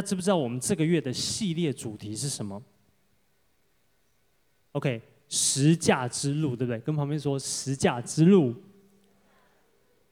知不知道我们这个月的系列主题是什么？OK，十架之路，对不对？跟旁边说十架之路。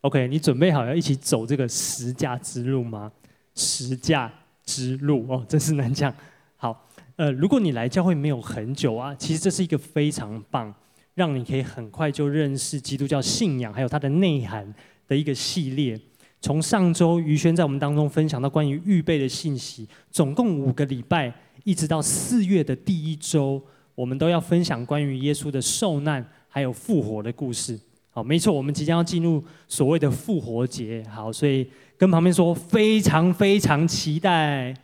OK，你准备好要一起走这个十架之路吗？十架之路哦，真是难讲。好，呃，如果你来教会没有很久啊，其实这是一个非常棒，让你可以很快就认识基督教信仰还有它的内涵的一个系列。从上周于轩在我们当中分享到关于预备的信息，总共五个礼拜，一直到四月的第一周，我们都要分享关于耶稣的受难还有复活的故事。好，没错，我们即将要进入所谓的复活节。好，所以跟旁边说非常非常期待。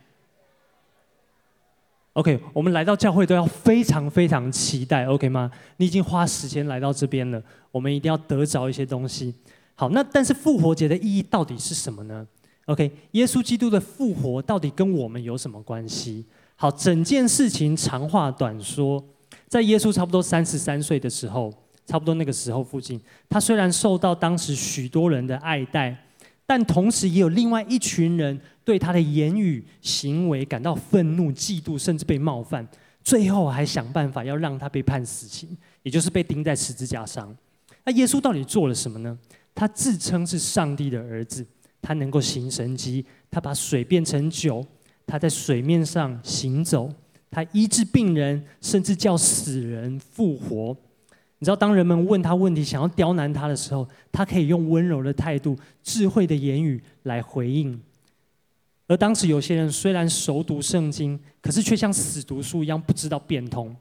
OK，我们来到教会都要非常非常期待，OK 吗？你已经花时间来到这边了，我们一定要得着一些东西。好，那但是复活节的意义到底是什么呢？OK，耶稣基督的复活到底跟我们有什么关系？好，整件事情长话短说，在耶稣差不多三十三岁的时候，差不多那个时候附近，他虽然受到当时许多人的爱戴，但同时也有另外一群人对他的言语行为感到愤怒、嫉妒，甚至被冒犯，最后还想办法要让他被判死刑，也就是被钉在十字架上。那耶稣到底做了什么呢？他自称是上帝的儿子，他能够行神迹，他把水变成酒，他在水面上行走，他医治病人，甚至叫死人复活。你知道，当人们问他问题，想要刁难他的时候，他可以用温柔的态度、智慧的言语来回应。而当时有些人虽然熟读圣经，可是却像死读书一样，不知道变通。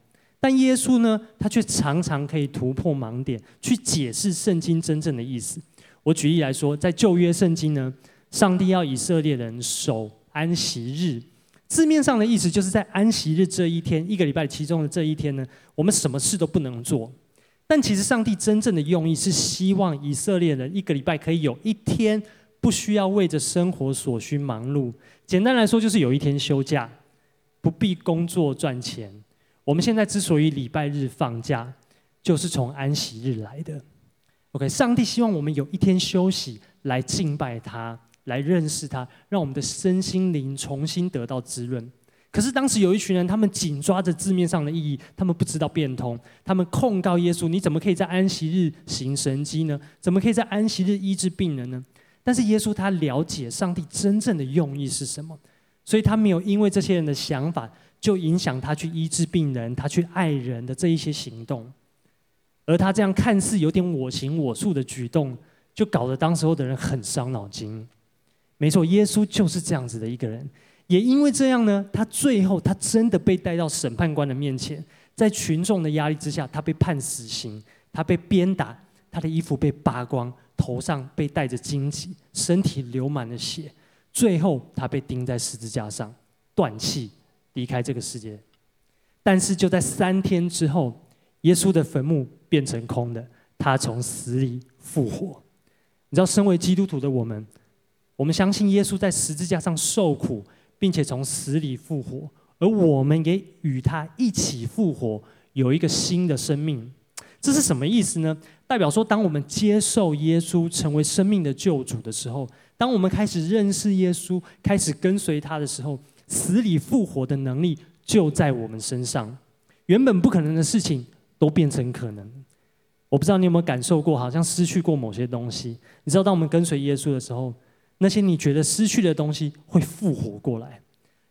但耶稣呢，他却常常可以突破盲点，去解释圣经真正的意思。我举例来说，在旧约圣经呢，上帝要以色列人守安息日，字面上的意思就是在安息日这一天，一个礼拜其中的这一天呢，我们什么事都不能做。但其实上帝真正的用意是希望以色列人一个礼拜可以有一天不需要为着生活所需忙碌。简单来说，就是有一天休假，不必工作赚钱。我们现在之所以礼拜日放假，就是从安息日来的。OK，上帝希望我们有一天休息，来敬拜他，来认识他，让我们的身心灵重新得到滋润。可是当时有一群人，他们紧抓着字面上的意义，他们不知道变通，他们控告耶稣：你怎么可以在安息日行神迹呢？怎么可以在安息日医治病人呢？但是耶稣他了解上帝真正的用意是什么，所以他没有因为这些人的想法。就影响他去医治病人，他去爱人的这一些行动，而他这样看似有点我行我素的举动，就搞得当时候的人很伤脑筋。没错，耶稣就是这样子的一个人，也因为这样呢，他最后他真的被带到审判官的面前，在群众的压力之下，他被判死刑，他被鞭打，他的衣服被扒光，头上被戴着荆棘，身体流满了血，最后他被钉在十字架上，断气。离开这个世界，但是就在三天之后，耶稣的坟墓变成空的，他从死里复活。你知道，身为基督徒的我们，我们相信耶稣在十字架上受苦，并且从死里复活，而我们也与他一起复活，有一个新的生命。这是什么意思呢？代表说，当我们接受耶稣成为生命的救主的时候，当我们开始认识耶稣，开始跟随他的时候。死里复活的能力就在我们身上，原本不可能的事情都变成可能。我不知道你有没有感受过，好像失去过某些东西。你知道，当我们跟随耶稣的时候，那些你觉得失去的东西会复活过来。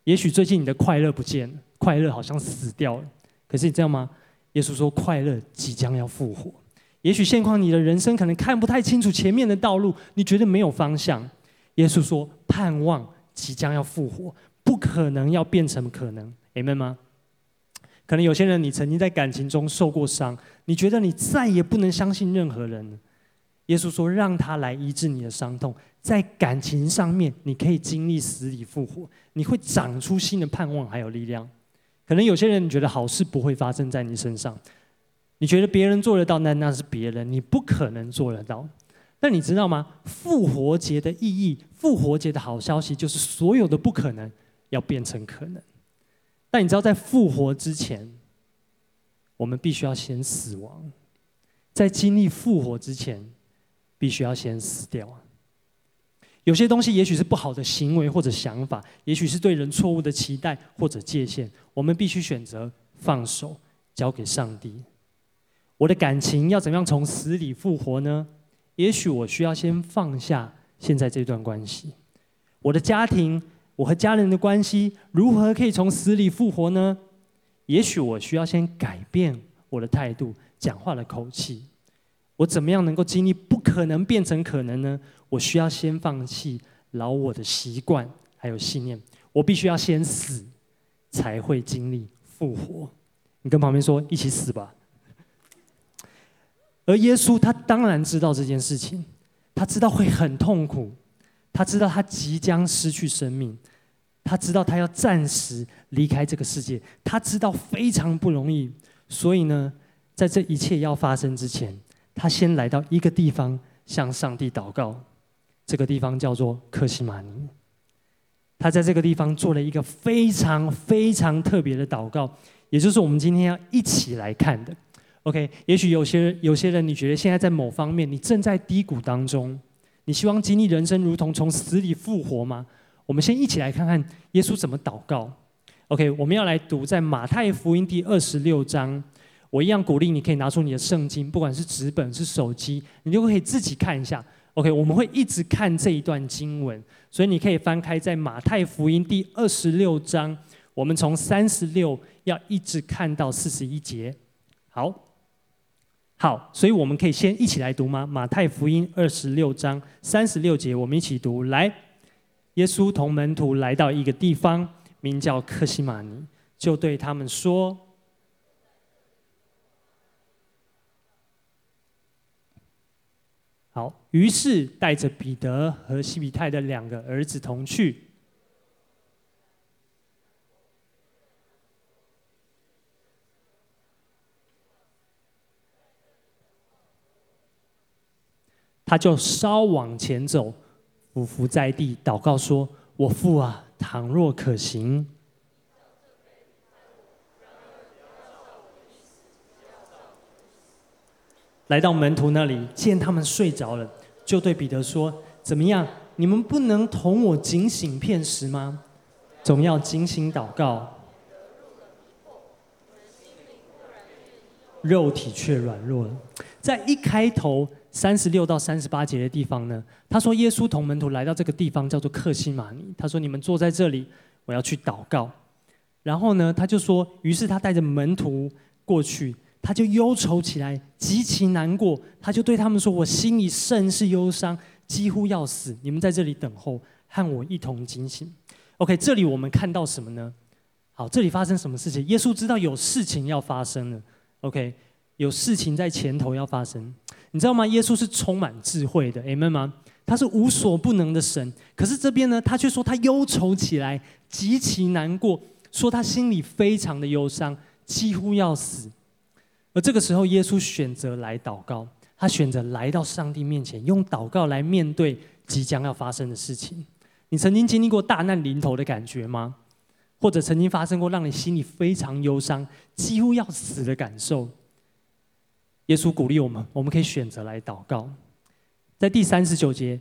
也许最近你的快乐不见了，快乐好像死掉了。可是你知道吗？耶稣说，快乐即将要复活。也许现况你的人生可能看不太清楚前面的道路，你觉得没有方向。耶稣说，盼望即将要复活。不可能要变成可能，Amen 吗？可能有些人，你曾经在感情中受过伤，你觉得你再也不能相信任何人。耶稣说：“让他来医治你的伤痛，在感情上面，你可以经历死里复活，你会长出新的盼望还有力量。”可能有些人，你觉得好事不会发生在你身上，你觉得别人做得到，那那是别人，你不可能做得到。但你知道吗？复活节的意义，复活节的好消息，就是所有的不可能。要变成可能，但你知道，在复活之前，我们必须要先死亡；在经历复活之前，必须要先死掉。有些东西也许是不好的行为或者想法，也许是对人错误的期待或者界限，我们必须选择放手，交给上帝。我的感情要怎样从死里复活呢？也许我需要先放下现在这段关系。我的家庭，我和家人的关系如何可以从死里复活呢？也许我需要先改变我的态度、讲话的口气。我怎么样能够经历不可能变成可能呢？我需要先放弃老我的习惯还有信念。我必须要先死，才会经历复活。你跟旁边说，一起死吧。而耶稣他当然知道这件事情，他知道会很痛苦，他知道他即将失去生命，他知道他要暂时离开这个世界，他知道非常不容易。所以呢，在这一切要发生之前，他先来到一个地方向上帝祷告，这个地方叫做克西马尼。他在这个地方做了一个非常非常特别的祷告，也就是我们今天要一起来看的。OK，也许有些有些人，你觉得现在在某方面你正在低谷当中，你希望经历人生如同从死里复活吗？我们先一起来看看耶稣怎么祷告。OK，我们要来读在马太福音第二十六章。我一样鼓励你可以拿出你的圣经，不管是纸本是手机，你就可以自己看一下。OK，我们会一直看这一段经文，所以你可以翻开在马太福音第二十六章，我们从三十六要一直看到四十一节。好。好，所以我们可以先一起来读吗？马太福音二十六章三十六节，我们一起读。来，耶稣同门徒来到一个地方，名叫克西马尼，就对他们说：“好。”于是带着彼得和西比泰的两个儿子同去。他就稍往前走，俯伏在地，祷告说：“我父啊，倘若可行，来到门徒那里，见他们睡着了，就对彼得说：怎么样？你们不能同我警醒片时吗？总要警醒祷告，肉体却软弱了。在一开头。”三十六到三十八节的地方呢，他说耶稣同门徒来到这个地方叫做客西马尼。他说：“你们坐在这里，我要去祷告。”然后呢，他就说：“于是他带着门徒过去，他就忧愁起来，极其难过。他就对他们说：‘我心里甚是忧伤，几乎要死。你们在这里等候，和我一同警醒。’OK，这里我们看到什么呢？好，这里发生什么事情？耶稣知道有事情要发生了。OK，有事情在前头要发生。你知道吗？耶稣是充满智慧的，Amen 吗？他是无所不能的神。可是这边呢，他却说他忧愁起来，极其难过，说他心里非常的忧伤，几乎要死。而这个时候，耶稣选择来祷告，他选择来到上帝面前，用祷告来面对即将要发生的事情。你曾经经历过大难临头的感觉吗？或者曾经发生过让你心里非常忧伤、几乎要死的感受？耶稣鼓励我们，我们可以选择来祷告。在第三十九节，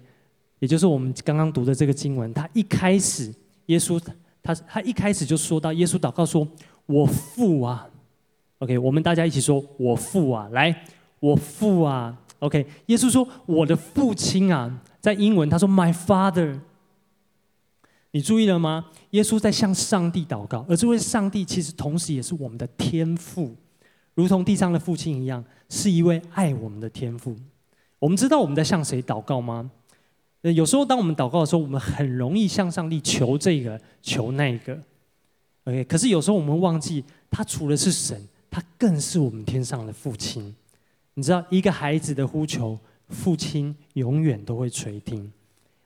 也就是我们刚刚读的这个经文，他一开始，耶稣他他一开始就说到，耶稣祷告说：“我父啊，OK，我们大家一起说，我父啊，来，我父啊，OK。”耶稣说：“我的父亲啊。”在英文他说：“My Father。”你注意了吗？耶稣在向上帝祷告，而这位上帝其实同时也是我们的天父。如同地上的父亲一样，是一位爱我们的天父。我们知道我们在向谁祷告吗？有时候当我们祷告的时候，我们很容易向上帝求这个、求那个。OK，可是有时候我们忘记，他除了是神，他更是我们天上的父亲。你知道，一个孩子的呼求，父亲永远都会垂听。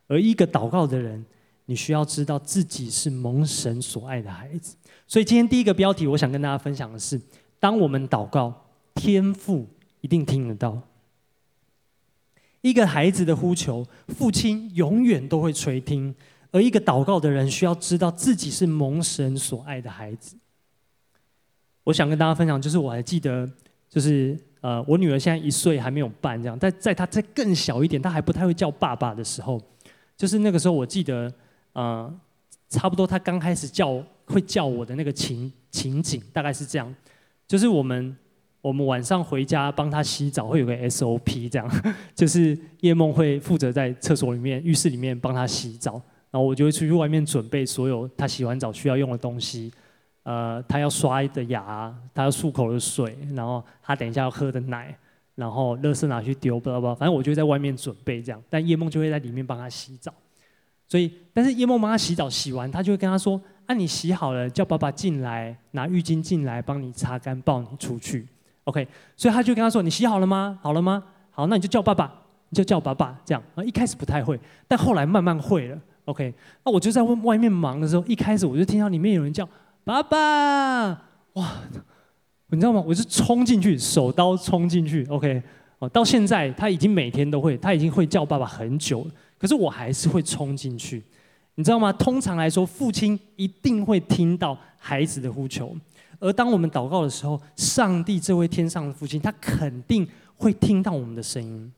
而一个祷告的人，你需要知道自己是蒙神所爱的孩子。所以今天第一个标题，我想跟大家分享的是。当我们祷告，天父一定听得到。一个孩子的呼求，父亲永远都会垂听。而一个祷告的人，需要知道自己是蒙神所爱的孩子。我想跟大家分享，就是我还记得，就是呃，我女儿现在一岁还没有半，这样。但在她再更小一点，她还不太会叫爸爸的时候，就是那个时候，我记得，呃，差不多她刚开始叫会叫我的那个情情景，大概是这样，就是我们我们晚上回家帮他洗澡，会有个 SOP，这样，就是叶梦会负责在厕所里面、浴室里面帮他洗澡，然后我就会出去外面准备所有他洗完澡需要用的东西，呃，他要刷的牙，他要漱口的水，然后他等一下要喝的奶。然后垃圾拿去丢，不知道不，反正我就在外面准备这样，但叶梦就会在里面帮他洗澡。所以，但是叶梦帮他洗澡，洗完他就会跟他说：“啊，你洗好了，叫爸爸进来拿浴巾进来帮你擦干，抱你出去。”OK，所以他就跟他说：“你洗好了吗？好了吗？好，那你就叫爸爸，你就叫爸爸这样。”啊，一开始不太会，但后来慢慢会了。OK，那我就在外面忙的时候，一开始我就听到里面有人叫爸爸，哇！你知道吗？我是冲进去，手刀冲进去。OK，哦，到现在他已经每天都会，他已经会叫爸爸很久了。可是我还是会冲进去，你知道吗？通常来说，父亲一定会听到孩子的呼求，而当我们祷告的时候，上帝这位天上的父亲，他肯定会听到我们的声音。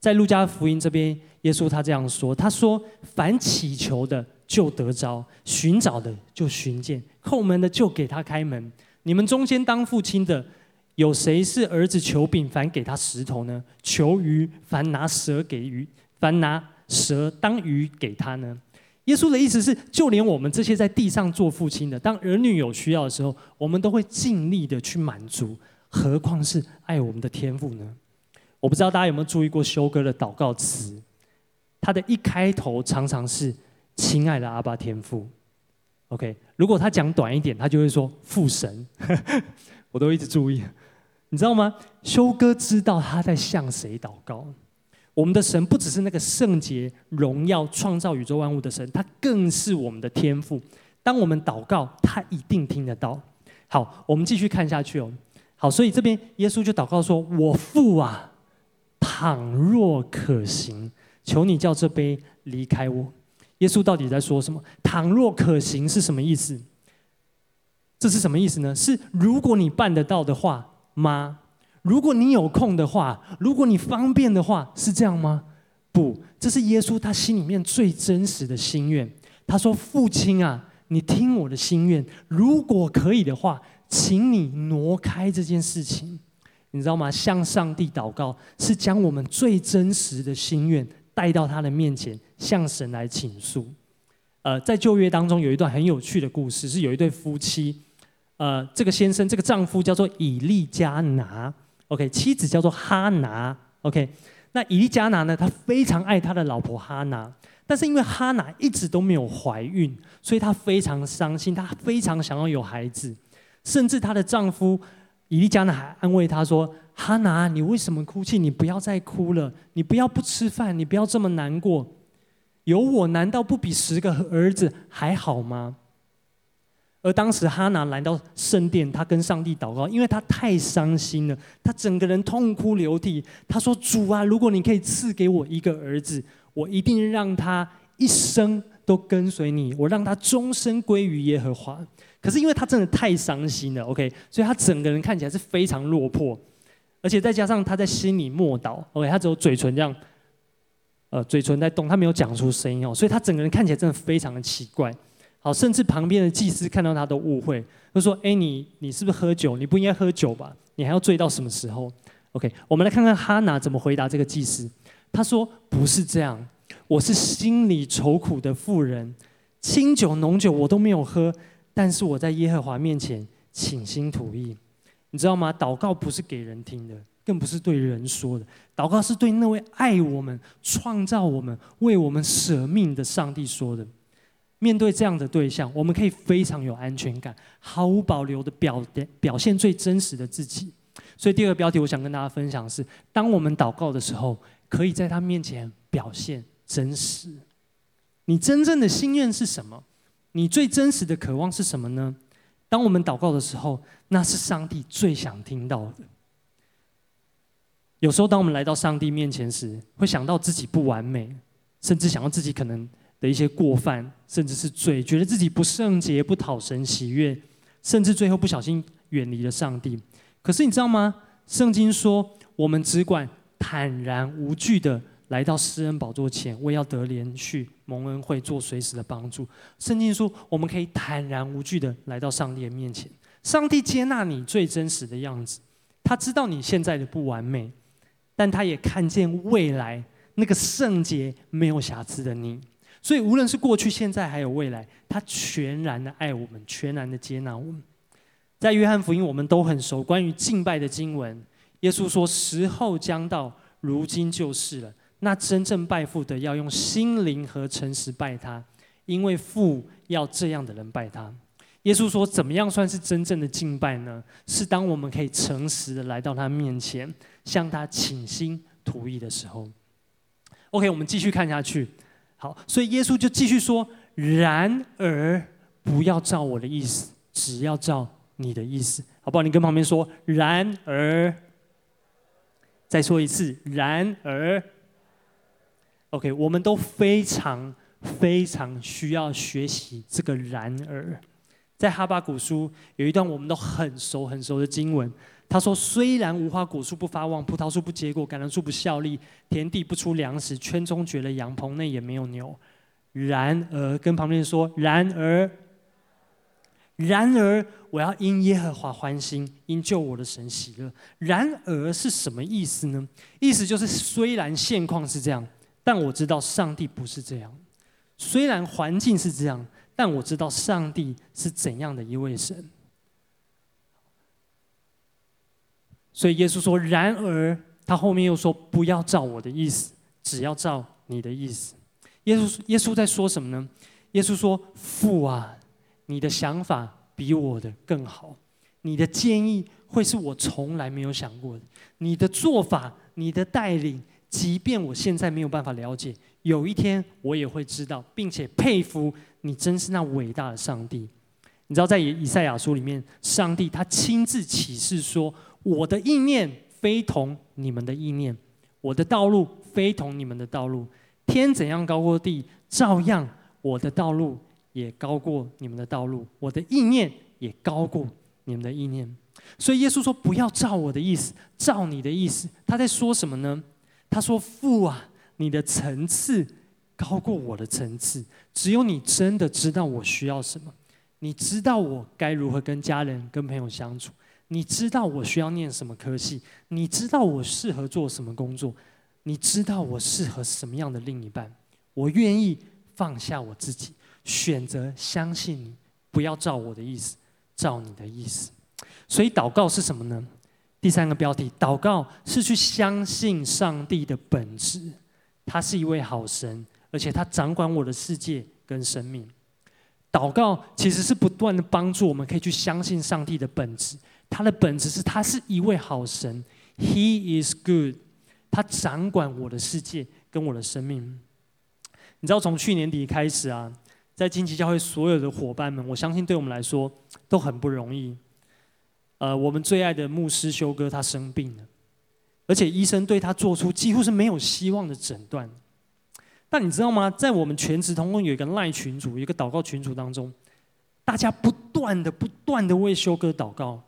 在路加福音这边，耶稣他这样说：“他说，凡祈求的就得着，寻找的就寻见，叩门的就给他开门。”你们中间当父亲的，有谁是儿子求饼，反给他石头呢？求鱼，反拿蛇给鱼，反拿蛇当鱼给他呢？耶稣的意思是，就连我们这些在地上做父亲的，当儿女有需要的时候，我们都会尽力的去满足，何况是爱我们的天父呢？我不知道大家有没有注意过修哥的祷告词，他的一开头常常是“亲爱的阿爸天父”。OK，如果他讲短一点，他就会说父神，我都一直注意，你知道吗？修哥知道他在向谁祷告。我们的神不只是那个圣洁、荣耀、创造宇宙万物的神，他更是我们的天赋。当我们祷告，他一定听得到。好，我们继续看下去哦。好，所以这边耶稣就祷告说：“我父啊，倘若可行，求你叫这杯离开我。”耶稣到底在说什么？倘若可行是什么意思？这是什么意思呢？是如果你办得到的话吗？如果你有空的话，如果你方便的话，是这样吗？不，这是耶稣他心里面最真实的心愿。他说：“父亲啊，你听我的心愿，如果可以的话，请你挪开这件事情。你知道吗？向上帝祷告是将我们最真实的心愿带到他的面前。”向神来倾诉。呃，在旧约当中有一段很有趣的故事，是有一对夫妻，呃，这个先生这个丈夫叫做以利加拿，OK，妻子叫做哈拿，OK。那以利加拿呢，他非常爱他的老婆哈拿，但是因为哈拿一直都没有怀孕，所以他非常伤心，他非常想要有孩子，甚至她的丈夫以利加拿还安慰她说：“哈拿，你为什么哭泣？你不要再哭了，你不要不吃饭，你不要这么难过。”有我难道不比十个儿子还好吗？而当时哈拿来到圣殿，他跟上帝祷告，因为他太伤心了，他整个人痛哭流涕。他说：“主啊，如果你可以赐给我一个儿子，我一定让他一生都跟随你，我让他终身归于耶和华。”可是因为他真的太伤心了，OK，所以他整个人看起来是非常落魄，而且再加上他在心里默祷，OK，他只有嘴唇这样。呃，嘴唇在动，他没有讲出声音哦，所以他整个人看起来真的非常的奇怪。好，甚至旁边的祭司看到他都误会，就说：“哎，你你是不是喝酒？你不应该喝酒吧？你还要醉到什么时候？”OK，我们来看看哈拿怎么回答这个祭司。他说：“不是这样，我是心里愁苦的妇人，清酒浓酒我都没有喝，但是我在耶和华面前倾心吐意。你知道吗？祷告不是给人听的。”更不是对人说的，祷告是对那位爱我们、创造我们、为我们舍命的上帝说的。面对这样的对象，我们可以非常有安全感，毫无保留的表表现最真实的自己。所以第二个标题，我想跟大家分享的是：当我们祷告的时候，可以在他面前表现真实。你真正的心愿是什么？你最真实的渴望是什么呢？当我们祷告的时候，那是上帝最想听到的。有时候，当我们来到上帝面前时，会想到自己不完美，甚至想到自己可能的一些过犯，甚至是罪，觉得自己不圣洁、不讨神喜悦，甚至最后不小心远离了上帝。可是你知道吗？圣经说，我们只管坦然无惧的来到施恩宝座前，为要得连续、蒙恩惠、做随时的帮助。圣经说，我们可以坦然无惧的来到上帝的面前。上帝接纳你最真实的样子，他知道你现在的不完美，但他也看见未来那个圣洁、没有瑕疵的你。所以，无论是过去、现在还有未来，他全然的爱我们，全然的接纳我们。在约翰福音，我们都很熟，关于敬拜的经文，耶稣说：“时候将到，如今就是了。那真正拜父的，要用心灵和诚实拜他，因为父要这样的人拜他。”耶稣说：“怎么样算是真正的敬拜呢？是当我们可以诚实的来到他面前，向他倾心吐意的时候。” OK，我们继续看下去。好，所以耶稣就继续说：“然而不要照我的意思，只要照你的意思，好不好？你跟旁边说：然而，再说一次，然而。OK，我们都非常非常需要学习这个然而。在哈巴谷书有一段我们都很熟很熟的经文，他说：虽然无花果树不发旺，葡萄树不结果，橄榄树不效力，田地不出粮食，圈中绝了羊，棚内也没有牛。然而，跟旁边说：然而，然而，我要因耶和华欢心，因救我的神喜乐。然而是什么意思呢？意思就是，虽然现况是这样，但我知道上帝不是这样；虽然环境是这样，但我知道上帝是怎样的一位神。所以耶稣说：“然而，他后面又说，不要照我的意思，只要照你的意思。”耶稣耶稣在说什么呢？耶稣说：“父啊，你的想法比我的更好，你的建议会是我从来没有想过的。你的做法，你的带领，即便我现在没有办法了解，有一天我也会知道，并且佩服你，真是那伟大的上帝。你知道，在以赛亚书里面，上帝他亲自启示说：我的意念非同你们的意念，我的道路非同你们的道路。”天怎样高过地，照样我的道路也高过你们的道路，我的意念也高过你们的意念。所以耶稣说：“不要照我的意思，照你的意思。”他在说什么呢？他说：“父啊，你的层次高过我的层次，只有你真的知道我需要什么，你知道我该如何跟家人、跟朋友相处，你知道我需要念什么科系，你知道我适合做什么工作。”你知道我适合什么样的另一半？我愿意放下我自己，选择相信你，不要照我的意思，照你的意思。所以祷告是什么呢？第三个标题，祷告是去相信上帝的本质，他是一位好神，而且他掌管我的世界跟生命。祷告其实是不断的帮助我们，可以去相信上帝的本质。他的本质是他是一位好神，He is good。他掌管我的世界跟我的生命。你知道，从去年底开始啊，在金旗教会所有的伙伴们，我相信对我们来说都很不容易。呃，我们最爱的牧师修哥他生病了，而且医生对他做出几乎是没有希望的诊断。但你知道吗？在我们全职同工有一个赖群组，一个祷告群组当中，大家不断的、不断的为修哥祷告。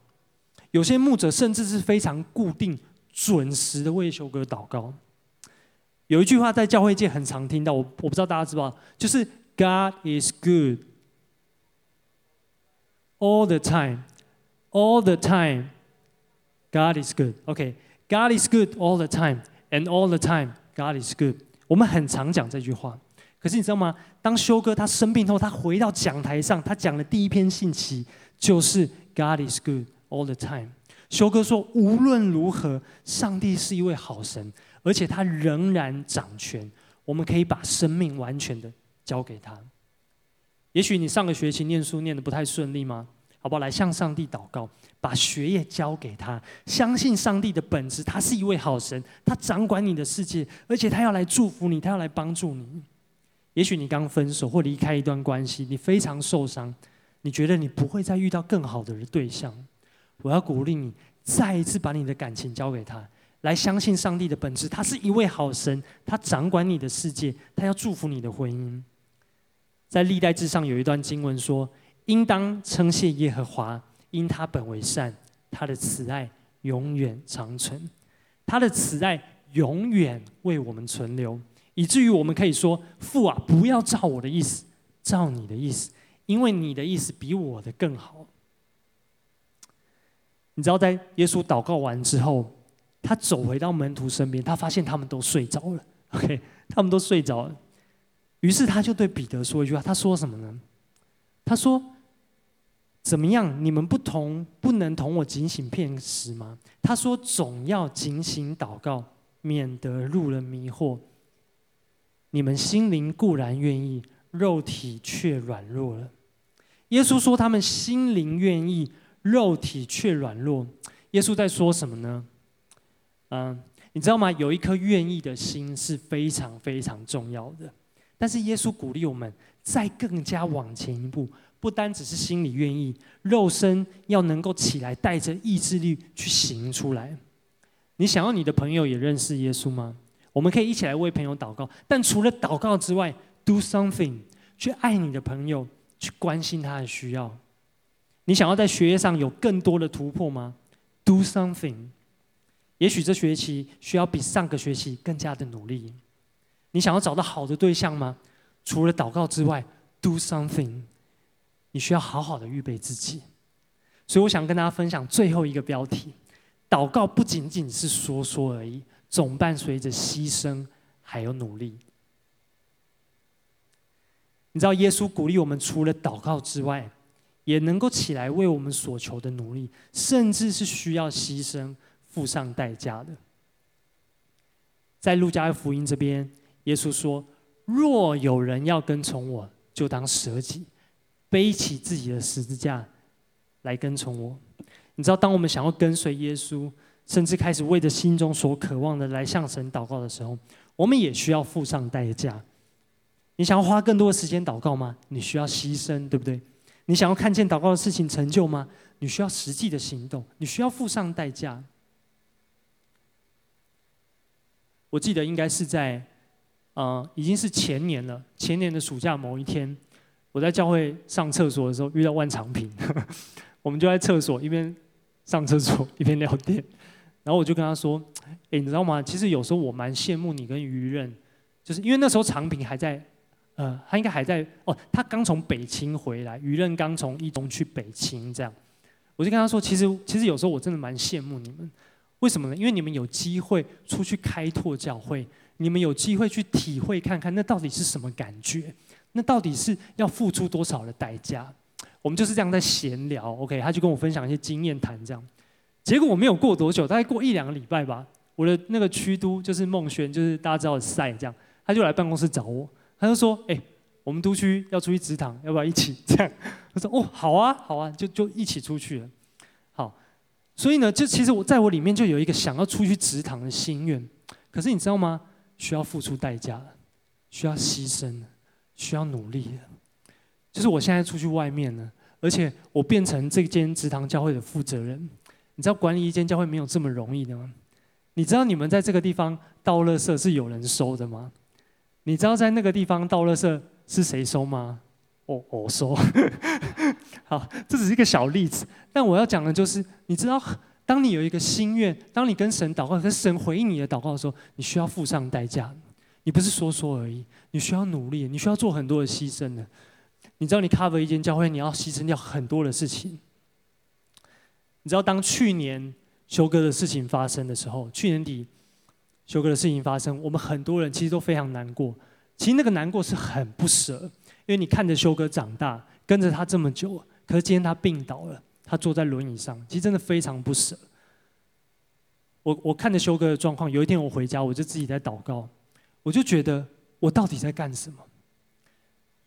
有些牧者甚至是非常固定。准时的为修哥祷告。有一句话在教会界很常听到，我我不知道大家知不知道，就是 God is good all the time, all the time. God is good. OK, God is good all the time, and all the time, God is good. 我们很常讲这句话，可是你知道吗？当修哥他生病后，他回到讲台上，他讲的第一篇信息就是 God is good all the time。修哥说：“无论如何，上帝是一位好神，而且他仍然掌权。我们可以把生命完全的交给他。也许你上个学期念书念得不太顺利吗？好不好？来向上帝祷告，把学业交给他，相信上帝的本质，他是一位好神，他掌管你的世界，而且他要来祝福你，他要来帮助你。也许你刚分手或离开一段关系，你非常受伤，你觉得你不会再遇到更好的对象。”我要鼓励你，再一次把你的感情交给他，来相信上帝的本质。他是一位好神，他掌管你的世界，他要祝福你的婚姻。在历代志上有一段经文说：“应当称谢耶和华，因他本为善，他的慈爱永远长存。他的慈爱永远为我们存留，以至于我们可以说：“父啊，不要照我的意思，照你的意思，因为你的意思比我的更好。”你知道，在耶稣祷告完之后，他走回到门徒身边，他发现他们都睡着了。OK，他们都睡着了。于是他就对彼得说一句话：“他说什么呢？他说：‘怎么样？你们不同不能同我警醒片时吗？’他说：‘总要警醒祷告，免得入了迷惑。你们心灵固然愿意，肉体却软弱了。’耶稣说：‘他们心灵愿意。’肉体却软弱，耶稣在说什么呢？嗯，你知道吗？有一颗愿意的心是非常非常重要的。但是耶稣鼓励我们再更加往前一步，不单只是心里愿意，肉身要能够起来，带着意志力去行出来。你想要你的朋友也认识耶稣吗？我们可以一起来为朋友祷告。但除了祷告之外，do something，去爱你的朋友，去关心他的需要。你想要在学业上有更多的突破吗？Do something。也许这学期需要比上个学期更加的努力。你想要找到好的对象吗？除了祷告之外，Do something。你需要好好的预备自己。所以我想跟大家分享最后一个标题：祷告不仅仅是说说而已，总伴随着牺牲还有努力。你知道耶稣鼓励我们，除了祷告之外，也能够起来为我们所求的努力，甚至是需要牺牲、付上代价的。在路加福音这边，耶稣说：“若有人要跟从我，就当舍己，背起自己的十字架来跟从我。”你知道，当我们想要跟随耶稣，甚至开始为着心中所渴望的来向神祷告的时候，我们也需要付上代价。你想要花更多的时间祷告吗？你需要牺牲，对不对？你想要看见祷告的事情成就吗？你需要实际的行动，你需要付上代价。我记得应该是在，啊、已经是前年了。前年的暑假某一天，我在教会上厕所的时候遇到万长平，我们就在厕所一边上厕所一边聊天，然后我就跟他说：“哎，你知道吗？其实有时候我蛮羡慕你跟于任，就是因为那时候长平还在。”呃，他应该还在哦。他刚从北青回来，于任刚从一中去北青，这样，我就跟他说，其实其实有时候我真的蛮羡慕你们，为什么呢？因为你们有机会出去开拓教会，你们有机会去体会看看，那到底是什么感觉？那到底是要付出多少的代价？我们就是这样在闲聊，OK？他就跟我分享一些经验谈，这样。结果我没有过多久，大概过一两个礼拜吧，我的那个区督就是孟轩，就是大家知道的赛这样，他就来办公室找我。他就说：“哎，我们都区要出去植堂，要不要一起？” 这样，我说：“哦，好啊，好啊，就就一起出去了。”好，所以呢，就其实我在我里面就有一个想要出去植堂的心愿。可是你知道吗？需要付出代价，需要牺牲，需要努力的。就是我现在出去外面呢，而且我变成这间植堂教会的负责人。你知道管理一间教会没有这么容易的吗？你知道你们在这个地方倒垃圾是有人收的吗？你知道在那个地方倒垃圾是谁收吗？我我收。好，这只是一个小例子，但我要讲的就是，你知道，当你有一个心愿，当你跟神祷告，跟神回应你的祷告的时候，你需要付上代价。你不是说说而已，你需要努力，你需要做很多的牺牲的。你知道，你 cover 一间教会，你要牺牲掉很多的事情。你知道，当去年修哥的事情发生的时候，去年底。修哥的事情发生，我们很多人其实都非常难过。其实那个难过是很不舍，因为你看着修哥长大，跟着他这么久，可是今天他病倒了，他坐在轮椅上，其实真的非常不舍。我我看着修哥的状况，有一天我回家，我就自己在祷告，我就觉得我到底在干什么？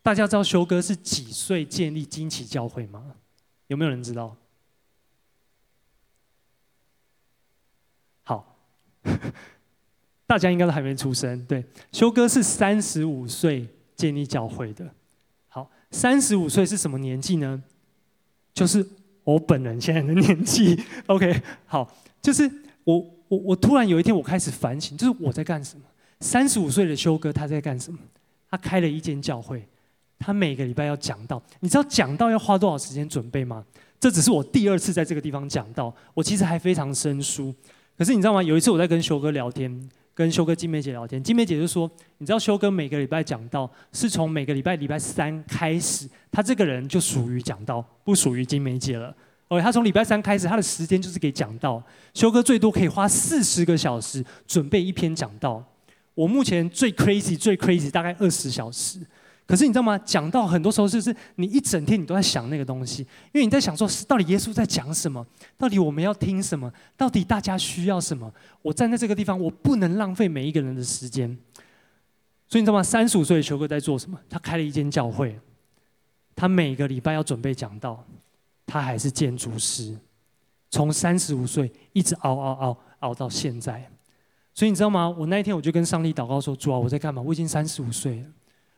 大家知道修哥是几岁建立惊奇教会吗？有没有人知道？好。大家应该都还没出生，对，修哥是三十五岁建立教会的。好，三十五岁是什么年纪呢？就是我本人现在的年纪。OK，好，就是我我我突然有一天我开始反省，就是我在干什么？三十五岁的修哥他在干什么？他开了一间教会，他每个礼拜要讲道。你知道讲道要花多少时间准备吗？这只是我第二次在这个地方讲到，我其实还非常生疏。可是你知道吗？有一次我在跟修哥聊天。跟修哥、金梅姐聊天，金梅姐就说：“你知道修哥每个礼拜讲到，是从每个礼拜礼拜三开始，他这个人就属于讲到，不属于金梅姐了。而他从礼拜三开始，他的时间就是给讲到。修哥最多可以花四十个小时准备一篇讲道，我目前最 crazy 最 crazy 大概二十小时。”可是你知道吗？讲到很多时候就是你一整天你都在想那个东西，因为你在想说，到底耶稣在讲什么？到底我们要听什么？到底大家需要什么？我站在这个地方，我不能浪费每一个人的时间。所以你知道吗？三十五岁的球哥在做什么？他开了一间教会，他每个礼拜要准备讲道，他还是建筑师，从三十五岁一直熬熬熬熬到现在。所以你知道吗？我那一天我就跟上帝祷告说：主啊，我在干嘛？我已经三十五岁了。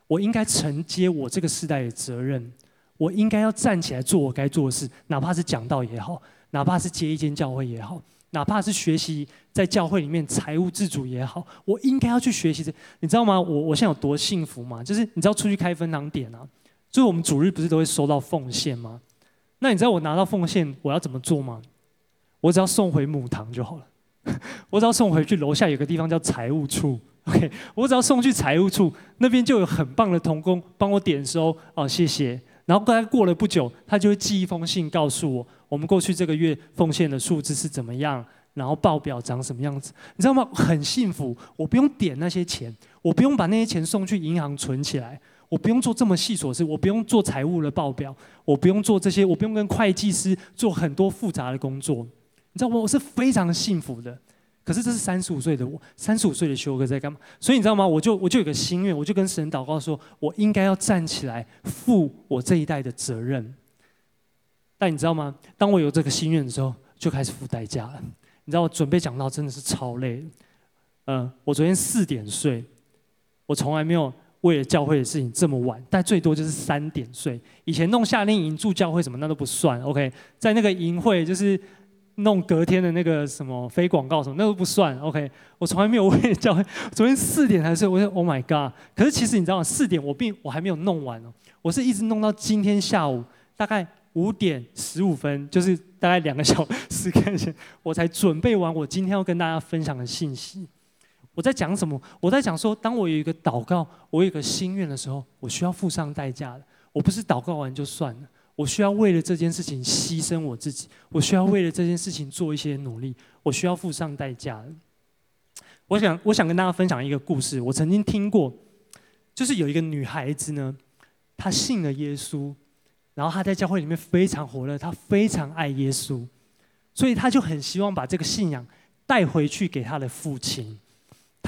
我应该承接我这个世代的责任，我应该要站起来做我该做的事，哪怕是讲道也好，哪怕是接一间教会也好，哪怕是学习在教会里面财务自主也好，我应该要去学习的。你知道吗？我我现在有多幸福吗？就是你知道出去开分堂点啊，就是我们主日不是都会收到奉献吗？那你知道我拿到奉献我要怎么做吗？我只要送回母堂就好了，我只要送回去楼下有个地方叫财务处。OK，我只要送去财务处那边就有很棒的童工帮我点收哦，谢谢。然后大概过了不久，他就会寄一封信告诉我，我们过去这个月奉献的数字是怎么样，然后报表长什么样子，你知道吗？很幸福，我不用点那些钱，我不用把那些钱送去银行存起来，我不用做这么细琐事，我不用做财务的报表，我不用做这些，我不用跟会计师做很多复杂的工作，你知道吗？我是非常幸福的。可是这是三十五岁的我，三十五岁的修哥在干嘛？所以你知道吗？我就我就有个心愿，我就跟神祷告说，我应该要站起来负我这一代的责任。但你知道吗？当我有这个心愿的时候，就开始付代价了。你知道我准备讲到真的是超累。嗯，我昨天四点睡，我从来没有为了教会的事情这么晚，但最多就是三点睡。以前弄夏令营住教会什么那都不算。OK，在那个营会就是。弄隔天的那个什么非广告什么，那都不算。OK，我从来没有为了教会，昨天四点才睡。我说 Oh my God！可是其实你知道吗？四点我并我还没有弄完哦，我是一直弄到今天下午大概五点十五分，就是大概两个小时前，我才准备完我今天要跟大家分享的信息。我在讲什么？我在讲说，当我有一个祷告，我有一个心愿的时候，我需要付上代价的。我不是祷告完就算了。我需要为了这件事情牺牲我自己，我需要为了这件事情做一些努力，我需要付上代价。我想，我想跟大家分享一个故事。我曾经听过，就是有一个女孩子呢，她信了耶稣，然后她在教会里面非常火热，她非常爱耶稣，所以她就很希望把这个信仰带回去给她的父亲。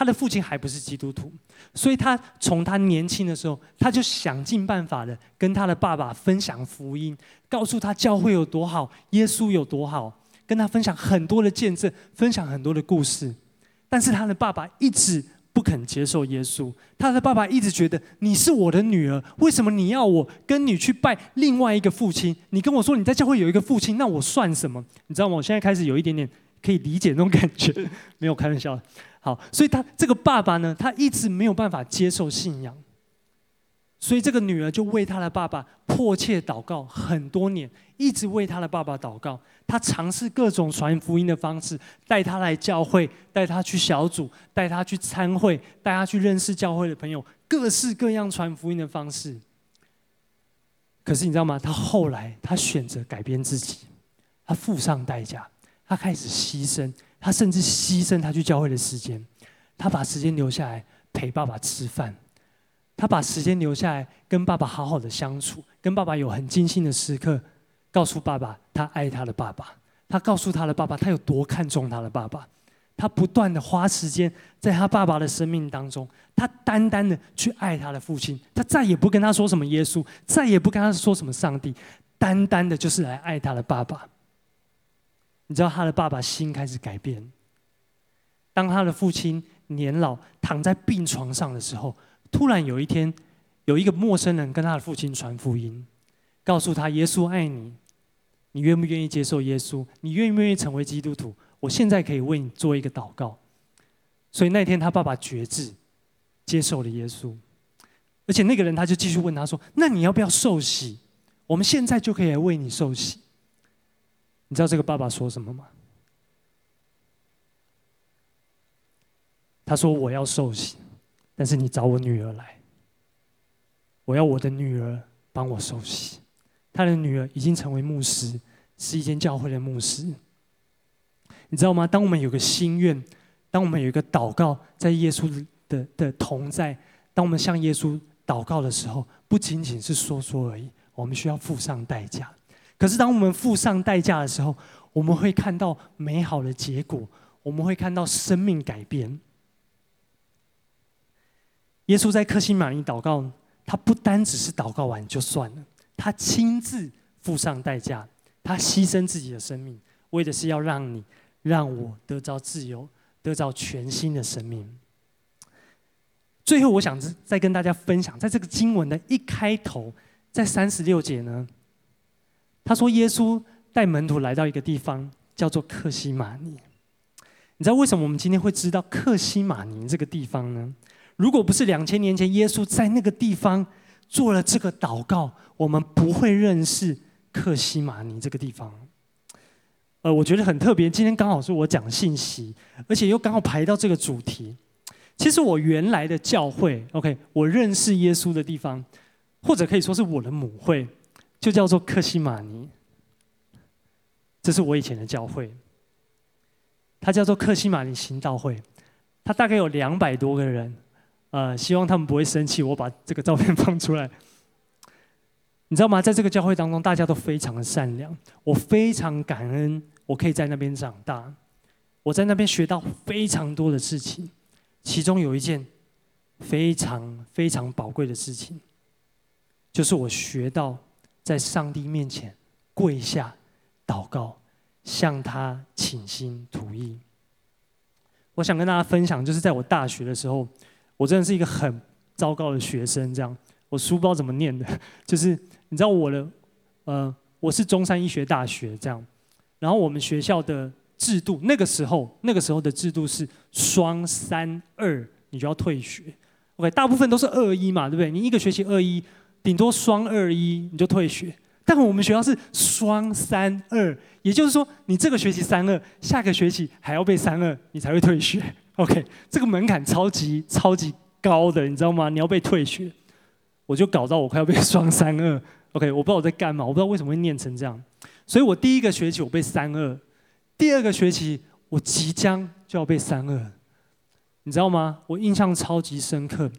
他的父亲还不是基督徒，所以他从他年轻的时候，他就想尽办法的跟他的爸爸分享福音，告诉他教会有多好，耶稣有多好，跟他分享很多的见证，分享很多的故事。但是他的爸爸一直不肯接受耶稣，他的爸爸一直觉得你是我的女儿，为什么你要我跟你去拜另外一个父亲？你跟我说你在教会有一个父亲，那我算什么？你知道吗？我现在开始有一点点可以理解那种感觉，没有开玩笑。好，所以他这个爸爸呢，他一直没有办法接受信仰，所以这个女儿就为他的爸爸迫切祷告很多年，一直为他的爸爸祷告。他尝试各种传福音的方式，带他来教会，带他去小组，带他去参会，带他去认识教会的朋友，各式各样传福音的方式。可是你知道吗？他后来他选择改变自己，他付上代价，他开始牺牲。他甚至牺牲他去教会的时间，他把时间留下来陪爸爸吃饭，他把时间留下来跟爸爸好好的相处，跟爸爸有很精心的时刻，告诉爸爸他爱他的爸爸，他告诉他的爸爸他有多看重他的爸爸，他不断的花时间在他爸爸的生命当中，他单单的去爱他的父亲，他再也不跟他说什么耶稣，再也不跟他说什么上帝，单单的就是来爱他的爸爸。你知道他的爸爸心开始改变。当他的父亲年老躺在病床上的时候，突然有一天，有一个陌生人跟他的父亲传福音，告诉他耶稣爱你，你愿不愿意接受耶稣？你愿不愿意成为基督徒？我现在可以为你做一个祷告。所以那天他爸爸决志，接受了耶稣，而且那个人他就继续问他说：“那你要不要受洗？我们现在就可以来为你受洗。”你知道这个爸爸说什么吗？他说：“我要受洗，但是你找我女儿来。我要我的女儿帮我受洗。他的女儿已经成为牧师，是一间教会的牧师。你知道吗？当我们有个心愿，当我们有一个祷告，在耶稣的的同在，当我们向耶稣祷告的时候，不仅仅是说说而已，我们需要付上代价。可是，当我们付上代价的时候，我们会看到美好的结果，我们会看到生命改变。耶稣在克西马尼祷告，他不单只是祷告完就算了，他亲自付上代价，他牺牲自己的生命，为的是要让你、让我得着自由，得着全新的生命。最后，我想再跟大家分享，在这个经文的一开头，在三十六节呢，他说耶稣带门徒来到一个地方，叫做克西马尼。你知道为什么我们今天会知道克西马尼这个地方呢？如果不是两千年前耶稣在那个地方做了这个祷告，我们不会认识克西马尼这个地方。呃，我觉得很特别，今天刚好是我讲信息，而且又刚好排到这个主题。其实我原来的教会，OK，我认识耶稣的地方，或者可以说是我的母会，就叫做克西马尼。这是我以前的教会，它叫做克西马尼行道会，它大概有两百多个人。呃，希望他们不会生气，我把这个照片放出来。你知道吗？在这个教会当中，大家都非常的善良，我非常感恩，我可以在那边长大，我在那边学到非常多的事情。其中有一件非常非常宝贵的事情，就是我学到在上帝面前跪下祷告，向他倾心吐意。我想跟大家分享，就是在我大学的时候。我真的是一个很糟糕的学生，这样我书不知道怎么念的，就是你知道我的，呃，我是中山医学大学这样，然后我们学校的制度，那个时候那个时候的制度是双三二，你就要退学，OK，大部分都是二一嘛，对不对？你一个学期二一，顶多双二一你就退学，但我们学校是双三二，也就是说你这个学期三二，下个学期还要背三二，你才会退学。OK，这个门槛超级超级高的，你知道吗？你要被退学，我就搞到我快要被双三二。OK，我不知道我在干嘛，我不知道为什么会念成这样。所以我第一个学期我被三二，第二个学期我即将就要被三二，你知道吗？我印象超级深刻。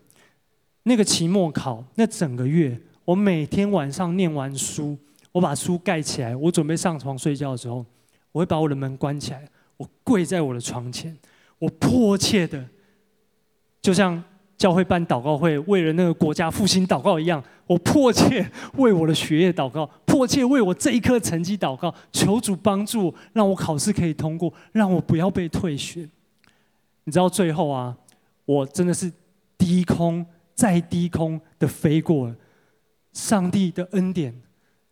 那个期末考那整个月，我每天晚上念完书，我把书盖起来，我准备上床睡觉的时候，我会把我的门关起来，我跪在我的床前。我迫切的，就像教会办祷告会，为了那个国家复兴祷告一样，我迫切为我的学业祷告，迫切为我这一科成绩祷告，求主帮助，让我考试可以通过，让我不要被退学。你知道最后啊，我真的是低空再低空的飞过了，上帝的恩典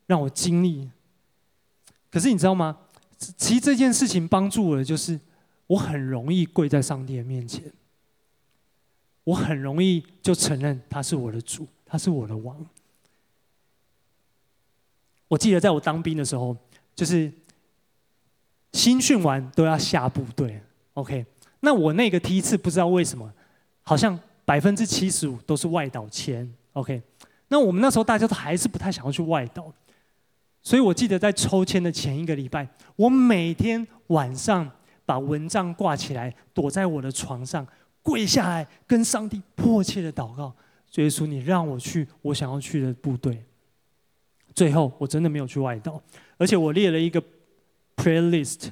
让我经历。可是你知道吗？其实这件事情帮助我的就是。我很容易跪在上帝的面前，我很容易就承认他是我的主，他是我的王。我记得在我当兵的时候，就是新训完都要下部队，OK。那我那个梯次不知道为什么，好像百分之七十五都是外岛签，OK。那我们那时候大家都还是不太想要去外岛，所以我记得在抽签的前一个礼拜，我每天晚上。把蚊帐挂起来，躲在我的床上，跪下来跟上帝迫切的祷告：耶稣，你让我去我想要去的部队。最后，我真的没有去外岛，而且我列了一个 playlist，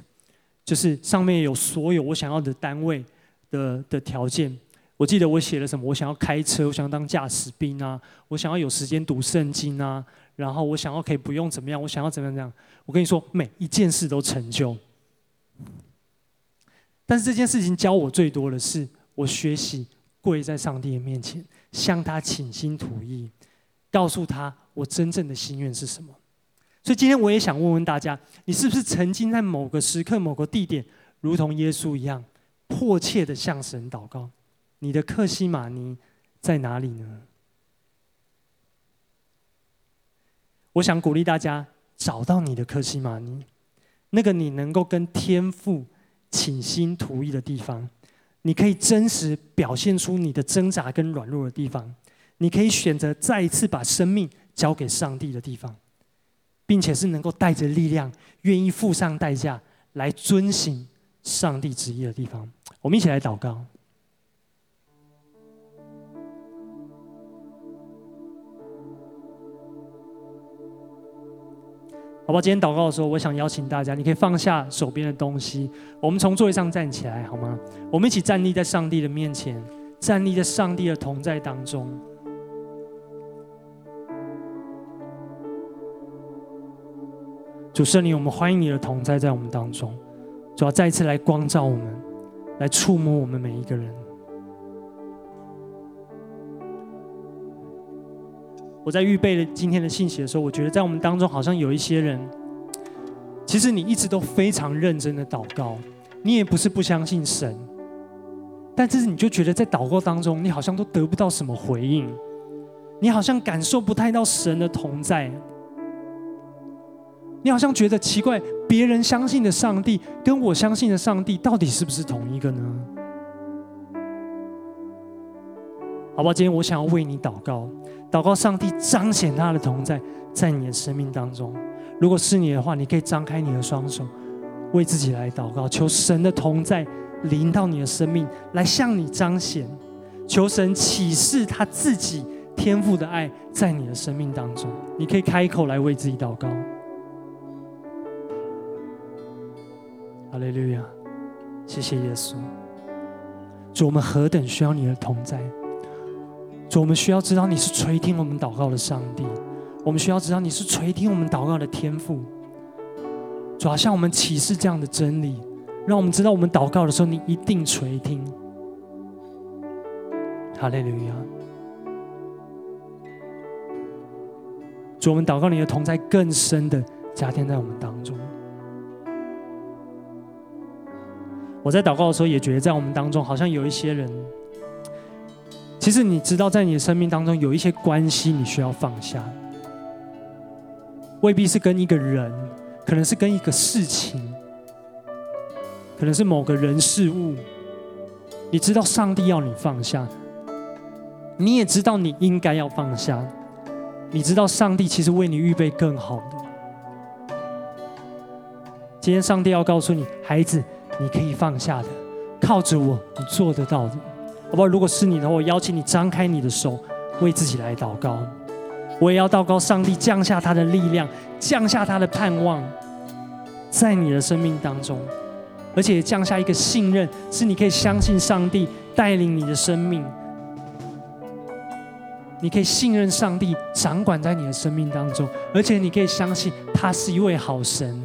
就是上面有所有我想要的单位的的条件。我记得我写了什么？我想要开车，我想要当驾驶兵啊，我想要有时间读圣经啊，然后我想要可以不用怎么样，我想要怎么样怎样。我跟你说，每一件事都成就。但是这件事情教我最多的是，我学习跪在上帝的面前，向他倾心吐意，告诉他我真正的心愿是什么。所以今天我也想问问大家，你是不是曾经在某个时刻、某个地点，如同耶稣一样，迫切的向神祷告？你的克西马尼在哪里呢？我想鼓励大家找到你的克西马尼，那个你能够跟天父倾心吐意的地方，你可以真实表现出你的挣扎跟软弱的地方，你可以选择再一次把生命交给上帝的地方，并且是能够带着力量，愿意付上代价来遵行上帝旨意的地方。我们一起来祷告。好吧，今天祷告的时候，我想邀请大家，你可以放下手边的东西，我们从座位上站起来，好吗？我们一起站立在上帝的面前，站立在上帝的同在当中。主圣灵，我们欢迎你的同在在我们当中，主要再一次来光照我们，来触摸我们每一个人。我在预备了今天的信息的时候，我觉得在我们当中好像有一些人，其实你一直都非常认真的祷告，你也不是不相信神，但是你就觉得在祷告当中，你好像都得不到什么回应，你好像感受不太到神的同在，你好像觉得奇怪，别人相信的上帝跟我相信的上帝到底是不是同一个呢？好吧，今天我想要为你祷告。祷告上帝彰显他的同在在你的生命当中。如果是你的话，你可以张开你的双手，为自己来祷告，求神的同在临到你的生命，来向你彰显。求神启示他自己天赋的爱在你的生命当中。你可以开口来为自己祷告。哈利路亚，谢谢耶稣。主，我们何等需要你的同在。主，我们需要知道你是垂听我们祷告的上帝；我们需要知道你是垂听我们祷告的天父。主，好像我们启示这样的真理，让我们知道我们祷告的时候，你一定垂听。哈利路亚！主，我们祷告你的同在更深的加添在我们当中。我在祷告的时候也觉得，在我们当中好像有一些人。其实你知道，在你的生命当中有一些关系你需要放下，未必是跟一个人，可能是跟一个事情，可能是某个人事物。你知道上帝要你放下，你也知道你应该要放下，你知道上帝其实为你预备更好的。今天上帝要告诉你，孩子，你可以放下的，靠着我，你做得到的。好不好？如果是你的话，我邀请你张开你的手，为自己来祷告。我也要祷告，上帝降下他的力量，降下他的盼望，在你的生命当中，而且降下一个信任，是你可以相信上帝带领你的生命，你可以信任上帝掌管在你的生命当中，而且你可以相信他是一位好神。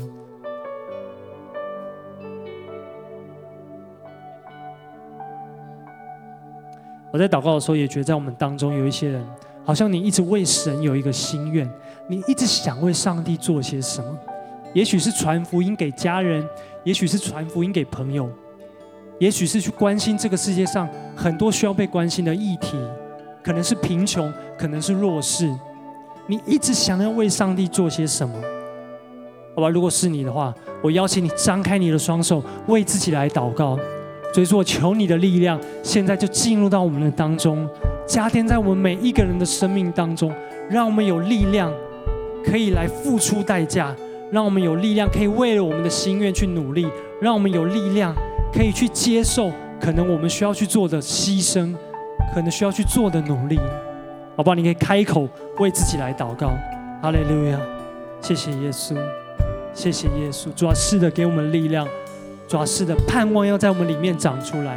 我在祷告的时候，也觉得在我们当中有一些人，好像你一直为神有一个心愿，你一直想为上帝做些什么。也许是传福音给家人，也许是传福音给朋友，也许是去关心这个世界上很多需要被关心的议题，可能是贫穷，可能是弱势。你一直想要为上帝做些什么？好吧，如果是你的话，我邀请你张开你的双手，为自己来祷告。所以说，我求你的力量，现在就进入到我们的当中，加添在我们每一个人的生命当中，让我们有力量，可以来付出代价；让我们有力量，可以为了我们的心愿去努力；让我们有力量，可以去接受可能我们需要去做的牺牲，可能需要去做的努力。好不好？你可以开口为自己来祷告。哈利路亚！谢谢耶稣，谢谢耶稣，主要是的，给我们力量。主要是的，盼望要在我们里面长出来。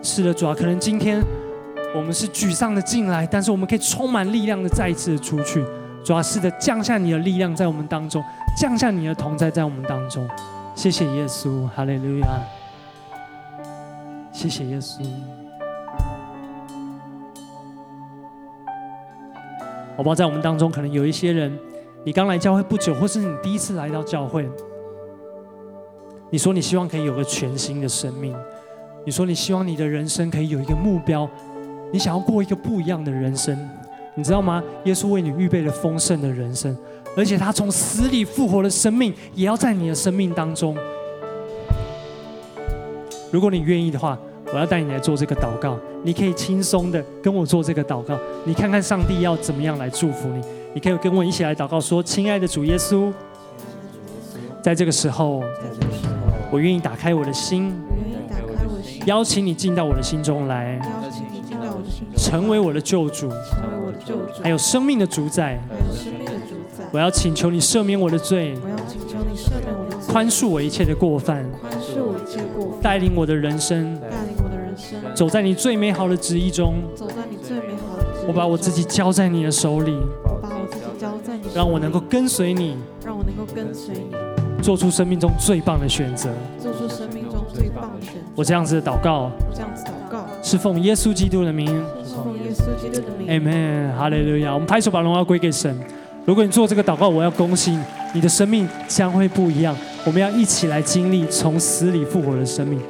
是的，主要可能今天我们是沮丧的进来，但是我们可以充满力量的再一次的出去。主要是的，降下你的力量在我们当中，降下你的同在在我们当中。谢谢耶稣，哈利路亚。谢谢耶稣。宝宝在我们当中，可能有一些人，你刚来教会不久，或是你第一次来到教会。你说你希望可以有个全新的生命，你说你希望你的人生可以有一个目标，你想要过一个不一样的人生，你知道吗？耶稣为你预备了丰盛的人生，而且他从死里复活的生命也要在你的生命当中。如果你愿意的话，我要带你来做这个祷告。你可以轻松的跟我做这个祷告，你看看上帝要怎么样来祝福你。你可以跟我一起来祷告，说：“亲爱的主耶稣，在这个时候，我愿意打开我的心，邀请你进到我的心中来，成为我的救主，还有生命的主宰。我要请求你赦免我的罪，宽恕我一切的过犯，带领我的人生。”走在你最美好的旨意中，走在你最美好的旨意中，我把我自己交在你的手里，我把我自己交在你手里，让我能够跟随你，让我能够跟随你，做出生命中最棒的选择，做出生命中最棒的选择。我这样子的祷告，我这样子祷告，是奉耶稣基督的名，是奉耶稣基督的名。Amen，哈利路亚。我们拍手把荣耀归给神。如果你做这个祷告，我要恭喜你，你的生命将会不一样。我们要一起来经历从死里复活的生命。